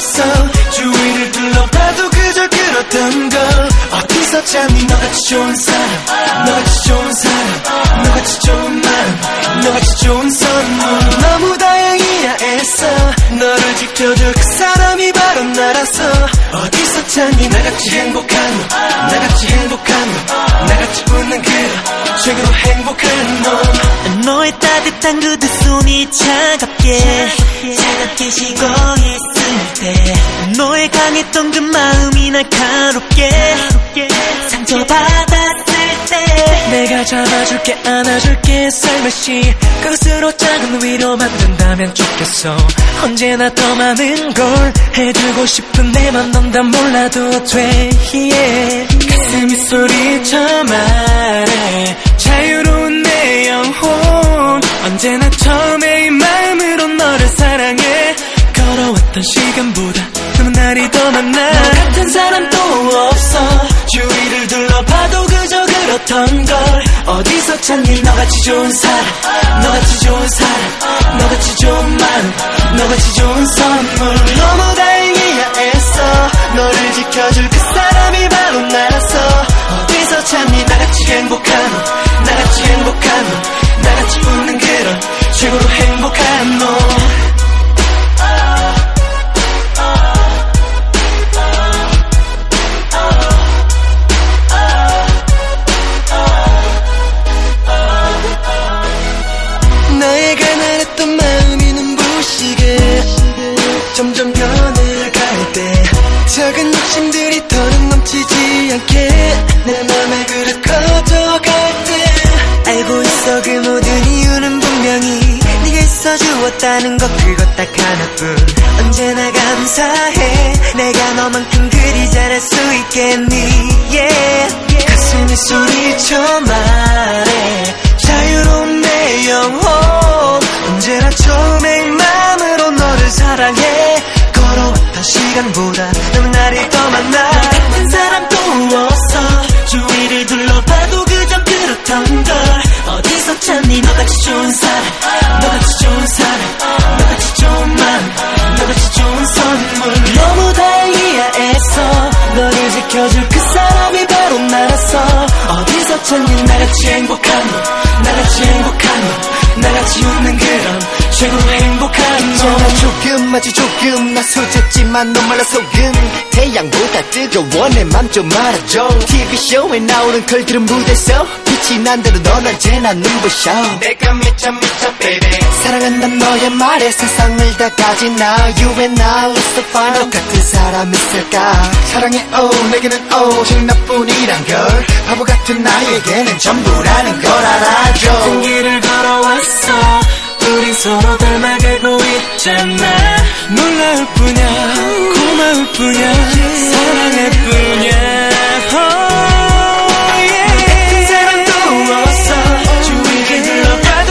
없어. 주위를 둘러봐도 그저 그렇던 걸. 어디서 찾니 너같이 좋은 사람 너같이 좋은 사람 너같이 좋은 마음 너같이 좋은 선물. 너무 다행 이야 애써? 너를 지켜줄 그 사람이 바로 나라서. 어디서 찾니? 나같이 행복한 너 나같이 행복한 너 나같이 웃는 그런 최고로 행복한 너. 너의 따뜻한 그두 손이 차갑게 차갑게 식어 있을 때. 너의 강했던 그 마음이 날카롭게 상처받았을 때 내가 잡아줄게 안아줄게 살며시 그것으로 작은 위로 만든다면 좋겠어. 언제나 더 많은 걸 해주고 싶은 내맘 넌 다 몰라도 돼. yeah. 가슴이 소리쳐 말해 자유로운 내 영혼. 언제나 처음에 이 마음으로 너를 사랑해. 걸어왔던 시간보다 남은 날이 더 많아. 너 같은 사람 또 없어 찾니 너같이 좋은 사람 너같이 좋은 사람 너같이 좋은 마음 너같이 좋은 선물. 너무 다행이야 애써. 너를 지켜줄 그 사람이 바로 나라서. 어디서 찾니? 나같이 행복한 너 나같이 행복한 점점 변해갈 때 작은 욕심들이 더는 넘치지 않게 내 맘의 그릇 커져갈 때 알고 있어 그 모든 이유는 분명히 네가 있어 주었다는 것. 그것 딱 하나뿐. 언제나 감사해. 내가 너만큼 그리 잘할 수 있겠니? Yeah. 가슴이 소리쳐 말해. 자유로운 내 영혼. 언제나 처음에 찾니 너같이 좋은 사람 너같이 좋은 사람 너같이 좋은 마음 너같이 좋은 선물. 너무 다행이야 애써 너를 지켜줄 그 사람이 바로 나라서 어디서 찾니 나같이 행복한 너 나같이 행복한 너 나같이 웃는 그런 최고로 행복한 너 나 조금 아주 조금 나 소졌지만 너 말라 속은 태양보다 뜨거워 내 맘 좀 알아줘. TV쇼에 나오는 걸들은 무대서 빛이 난 대로 넌 언제나 눈부셔. 내가 미쳐 미쳐 baby. 사랑한단 너의 말에 세상을 다 가진 나. You and I let's find 너 같은 사람 있을까? 사랑해 oh 내게는 오직 나뿐이란 걸. 바보 같은 나에게는 전부라는 걸 알아줘. 같은 길을 걸어왔어. 우린 서로 닮아가고 있잖아 놀라울 뿐이야 고마울 뿐이야 사랑할 뿐이야. Oh, yeah. 같은 사람도 없어. 주위를 둘러봐도